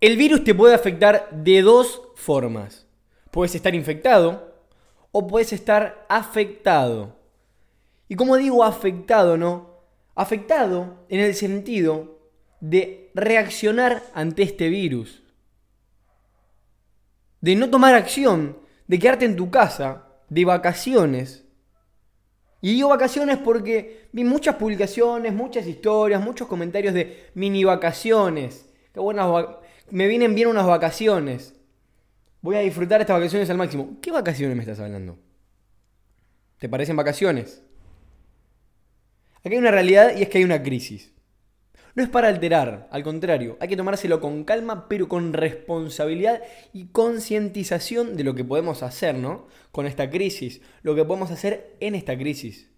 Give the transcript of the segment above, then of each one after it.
El virus te puede afectar de dos formas. Puedes estar infectado o puedes estar afectado. Y como digo afectado, ¿no? Afectado en el sentido de reaccionar ante este virus. De no tomar acción, de quedarte en tu casa, de vacaciones. Y digo vacaciones porque vi muchas publicaciones, muchas historias, muchos comentarios de mini vacaciones. Qué buenas me vienen bien unas vacaciones. Voy a disfrutar estas vacaciones al máximo. ¿Qué vacaciones me estás hablando? ¿Te parecen vacaciones? Aquí hay una realidad y es que hay una crisis. No es para alterar, al contrario, hay que tomárselo con calma, pero con responsabilidad y concientización de lo que podemos hacer, ¿no? Con esta crisis, lo que podemos hacer en esta crisis.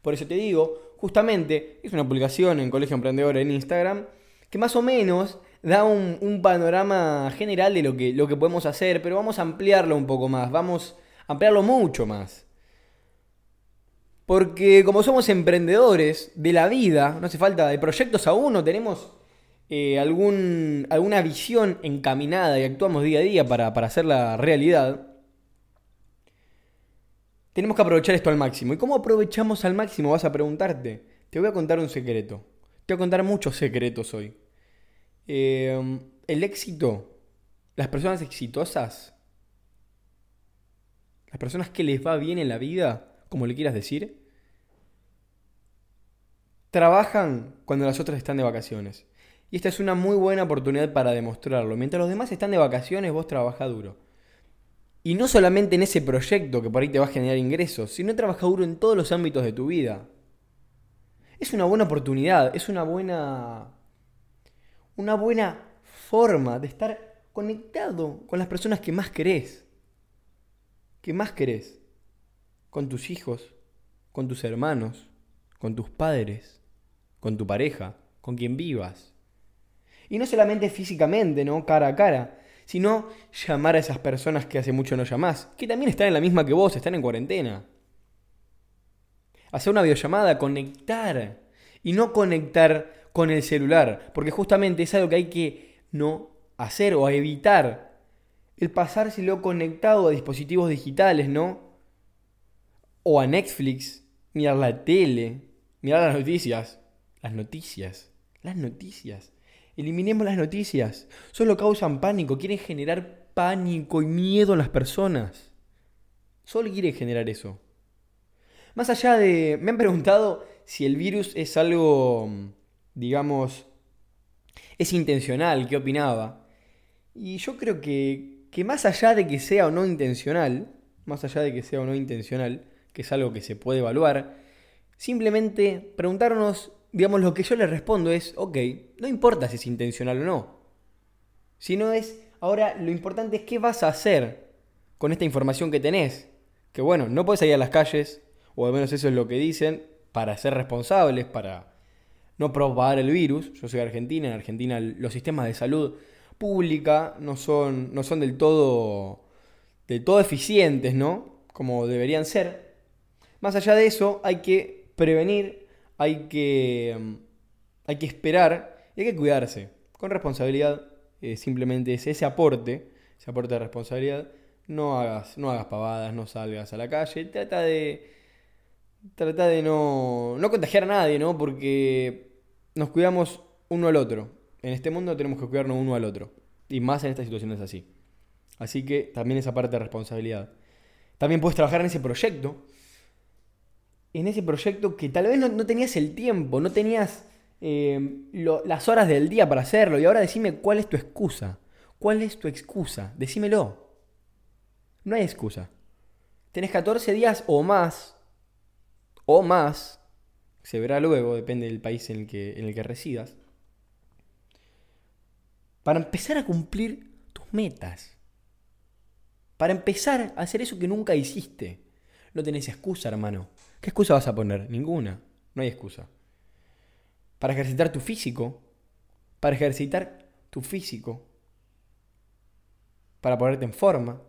Por eso te digo, justamente, es una publicación en Colegio Emprendedor en Instagram, que más o menos da un, panorama general de lo que, lo que podemos hacer, pero vamos a ampliarlo un poco más, vamos a ampliarlo mucho más. Porque como somos emprendedores de la vida, no hace falta de proyectos aún, no tenemos eh, algún, alguna visión encaminada y actuamos día a día para, para hacerla realidad, tenemos que aprovechar esto al máximo. ¿Y cómo aprovechamos al máximo? Vas a preguntarte. Te voy a contar un secreto. Te voy a contar muchos secretos hoy. Em, el éxito, las personas exitosas, las personas que les va bien en la vida, como le quieras decir, trabajan cuando las otras están de vacaciones. Y esta es una muy buena oportunidad para demostrarlo. Mientras los demás están de vacaciones, vos trabaja duro. Y no solamente en ese proyecto que por ahí te va a generar ingresos, sino trabaja duro en todos los ámbitos de tu vida es una buena oportunidad, es una buena, una buena forma de estar conectado con las personas que más querés. Que más querés. Con tus hijos, con tus hermanos, con tus padres, con tu pareja, con quien vivas. Y no solamente físicamente, ¿no? Cara a cara, sino llamar a esas personas que hace mucho no llamás, que también están en la misma que vos, están en cuarentena hacer una videollamada, conectar. Y no conectar con el celular, porque justamente es algo que hay que no hacer o evitar. El pasárselo conectado a dispositivos digitales, ¿no? O a Netflix, mirar la tele, mirar las noticias. Las noticias, las noticias. Eliminemos las noticias. Solo causan pánico, quieren generar pánico y miedo en las personas. Solo quieren generar eso. Más allá de... Me han preguntado si el virus es algo, digamos, es intencional, ¿qué opinaba? Y yo creo que, que más allá de que sea o no intencional, más allá de que sea o no intencional, que es algo que se puede evaluar, simplemente preguntarnos, digamos, lo que yo le respondo es, ok, no importa si es intencional o no, sino es, ahora lo importante es qué vas a hacer con esta información que tenés. Que bueno, no puedes salir a las calles, o al menos eso es lo que dicen, para ser responsables, para no propagar el virus. Yo soy argentina, en Argentina los sistemas de salud pública no son, no son del todo, del todo eficientes, ¿no? Como deberían ser. Más allá de eso, hay que prevenir, hay que, hay que esperar y hay que cuidarse. Con responsabilidad, eh, simplemente es ese aporte, ese aporte de responsabilidad. No hagas, no hagas pavadas, no salgas a la calle, trata de trata de no, no contagiar a nadie, ¿no? Porque nos cuidamos uno al otro. En este mundo tenemos que cuidarnos uno al otro. Y más en estas situaciones así. Así que también esa parte de responsabilidad. También puedes trabajar en ese proyecto. En ese proyecto que tal vez no, tenías el tiempo, no tenías eh, las horas del día para hacerlo. Y ahora decime cuál es tu excusa. ¿Cuál es tu excusa? Decímelo. No hay excusa. Tenés 14 días o más o más, se verá luego, depende del país en el que, en el que residas, para empezar a cumplir tus metas. Para empezar a hacer eso que nunca hiciste. No tenés excusa, hermano. ¿Qué excusa vas a poner? Ninguna. No hay excusa. Para ejercitar tu físico. Para ejercitar tu físico. Para ponerte en forma.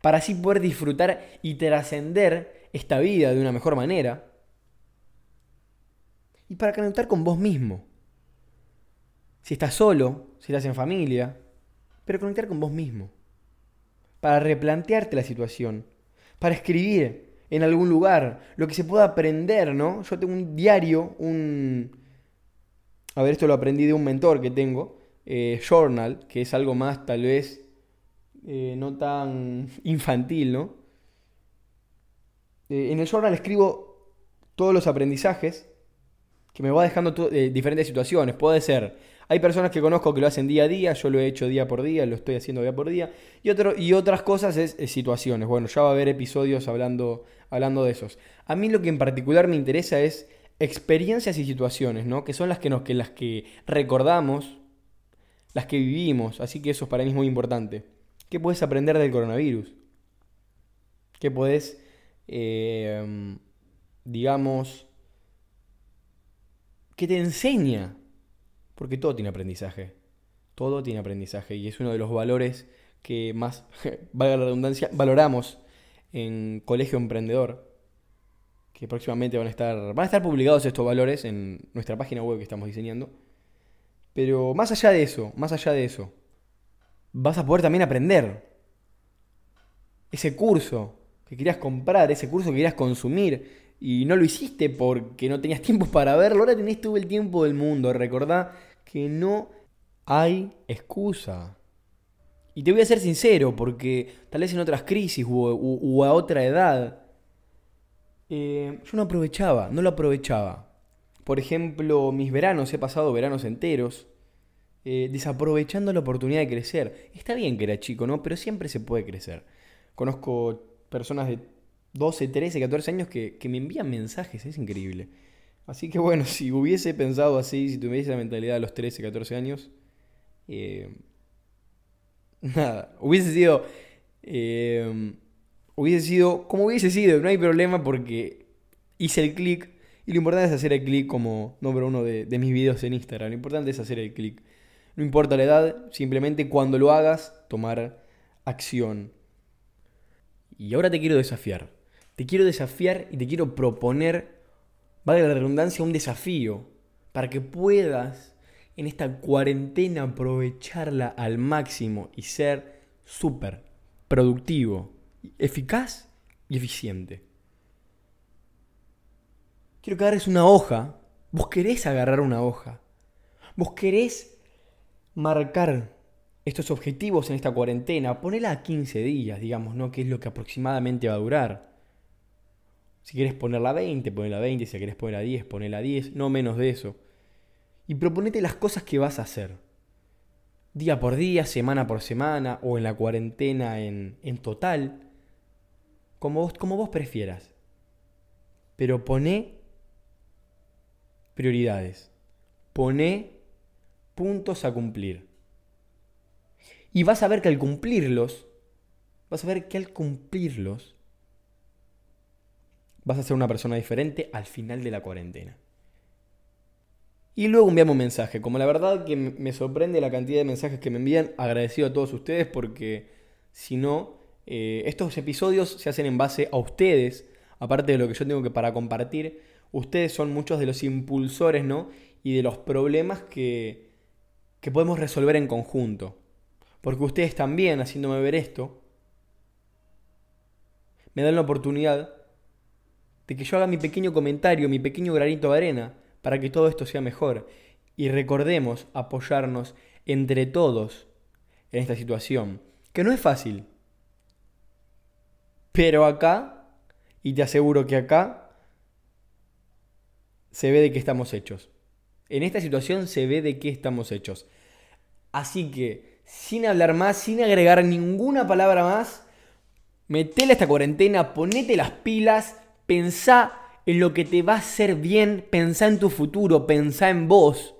Para así poder disfrutar y trascender esta vida de una mejor manera. Y para conectar con vos mismo. si estás solo, si estás en familia, pero conectar con vos mismo. Para replantearte la situación, para escribir en algún lugar, lo que se pueda aprender, ¿no? Yo tengo un diario, un... A ver, esto lo aprendí de un mentor que tengo, eh, Journal, que es algo más tal vez eh, no tan infantil, ¿no? Eh, en el Journal escribo todos los aprendizajes que me va dejando diferentes situaciones. Puede ser hay personas que conozco que lo hacen día a día, yo lo he hecho día por día, lo estoy haciendo día por día. Y otras cosas es, situaciones. Bueno, ya va a haber episodios hablando, hablando de esos. A mí lo que en particular me interesa es experiencias y situaciones, ¿no? Que son las que, nos, que, las que recordamos, las que vivimos. Así que eso para mí es muy importante. ¿Qué puedes aprender del coronavirus? ¿Qué puedes, eh, digamos, qué te enseña porque todo tiene aprendizaje. Todo tiene aprendizaje y es uno de los valores que más, valga la redundancia, valoramos en Colegio Emprendedor. Que próximamente van a estar, van a estar publicados estos valores en nuestra página web que estamos diseñando. Pero más allá de eso, más allá de eso, vas a poder también aprender. Ese curso que querías comprar, ese curso que querías consumir, y no lo hiciste porque no tenías tiempo para verlo, ahora tenés todo el tiempo del mundo. Recordá que no hay excusa. Y te voy a ser sincero, porque tal vez en otras crisis o, a otra edad, eh, yo no aprovechaba, no lo aprovechaba. Por ejemplo, mis veranos, he pasado veranos enteros, eh, desaprovechando la oportunidad de crecer. Está bien que era chico, ¿no? Pero siempre se puede crecer. Conozco personas de 12, 13, 14 años que, me envían mensajes, es increíble. Así que bueno, si hubiese pensado así, si tuviese la mentalidad de los 13, 14 años, eh, nada, hubiese sido, eh, hubiese sido como hubiese sido, no hay problema porque hice el clic y lo importante es hacer el clic como número uno de, de mis videos en Instagram, lo importante es hacer el clic. No importa la edad, simplemente cuando lo hagas, tomar acción. Y ahora te quiero desafiar. Te quiero desafiar y te quiero proponer, vale la redundancia, un desafío para que puedas en esta cuarentena aprovecharla al máximo y ser súper productivo, eficaz y eficiente. Quiero que agarres una hoja. Vos querés agarrar una hoja. Vos querés marcar estos objetivos en esta cuarentena. Ponela a 15 días, digamos, ¿no? Que es lo que aproximadamente va a durar. Si quieres ponerla a 20, ponela a 20. Si quieres ponerla a 10, ponela a 10. No menos de eso. Y proponete las cosas que vas a hacer. Día por día, semana por semana, o en la cuarentena en, en total. Como vos, como vos prefieras. Pero poné prioridades. Poné puntos a cumplir. Y vas a ver que al cumplirlos, vas a ver que al cumplirlos, vas a ser una persona diferente al final de la cuarentena. Y luego enviamos un mensaje. Como la verdad que me sorprende la cantidad de mensajes que me envían, agradecido a todos ustedes porque si no, eh, estos episodios se hacen en base a ustedes, aparte de lo que yo tengo que para compartir, ustedes son muchos de los impulsores, ¿no? Y de los problemas que, que podemos resolver en conjunto. Porque ustedes también, haciéndome ver esto, me dan la oportunidad de que yo haga mi pequeño comentario, mi pequeño granito de arena, para que todo esto sea mejor. Y recordemos apoyarnos entre todos en esta situación, que no es fácil. Pero acá, y te aseguro que acá, se ve de qué estamos hechos. En esta situación se ve de qué estamos hechos. Así que, sin hablar más, sin agregar ninguna palabra más, metele esta cuarentena, ponete las pilas Pensá en lo que te va a hacer bien, pensá en tu futuro, pensá en vos.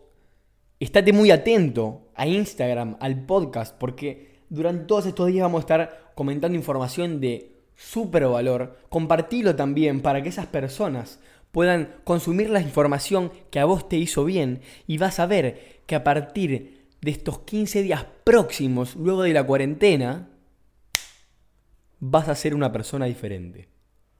Estate muy atento a Instagram, al podcast, porque durante todos estos días vamos a estar comentando información de súper valor. Compartilo también para que esas personas puedan consumir la información que a vos te hizo bien y vas a ver que a partir de estos 15 días próximos, luego de la cuarentena, vas a ser una persona diferente.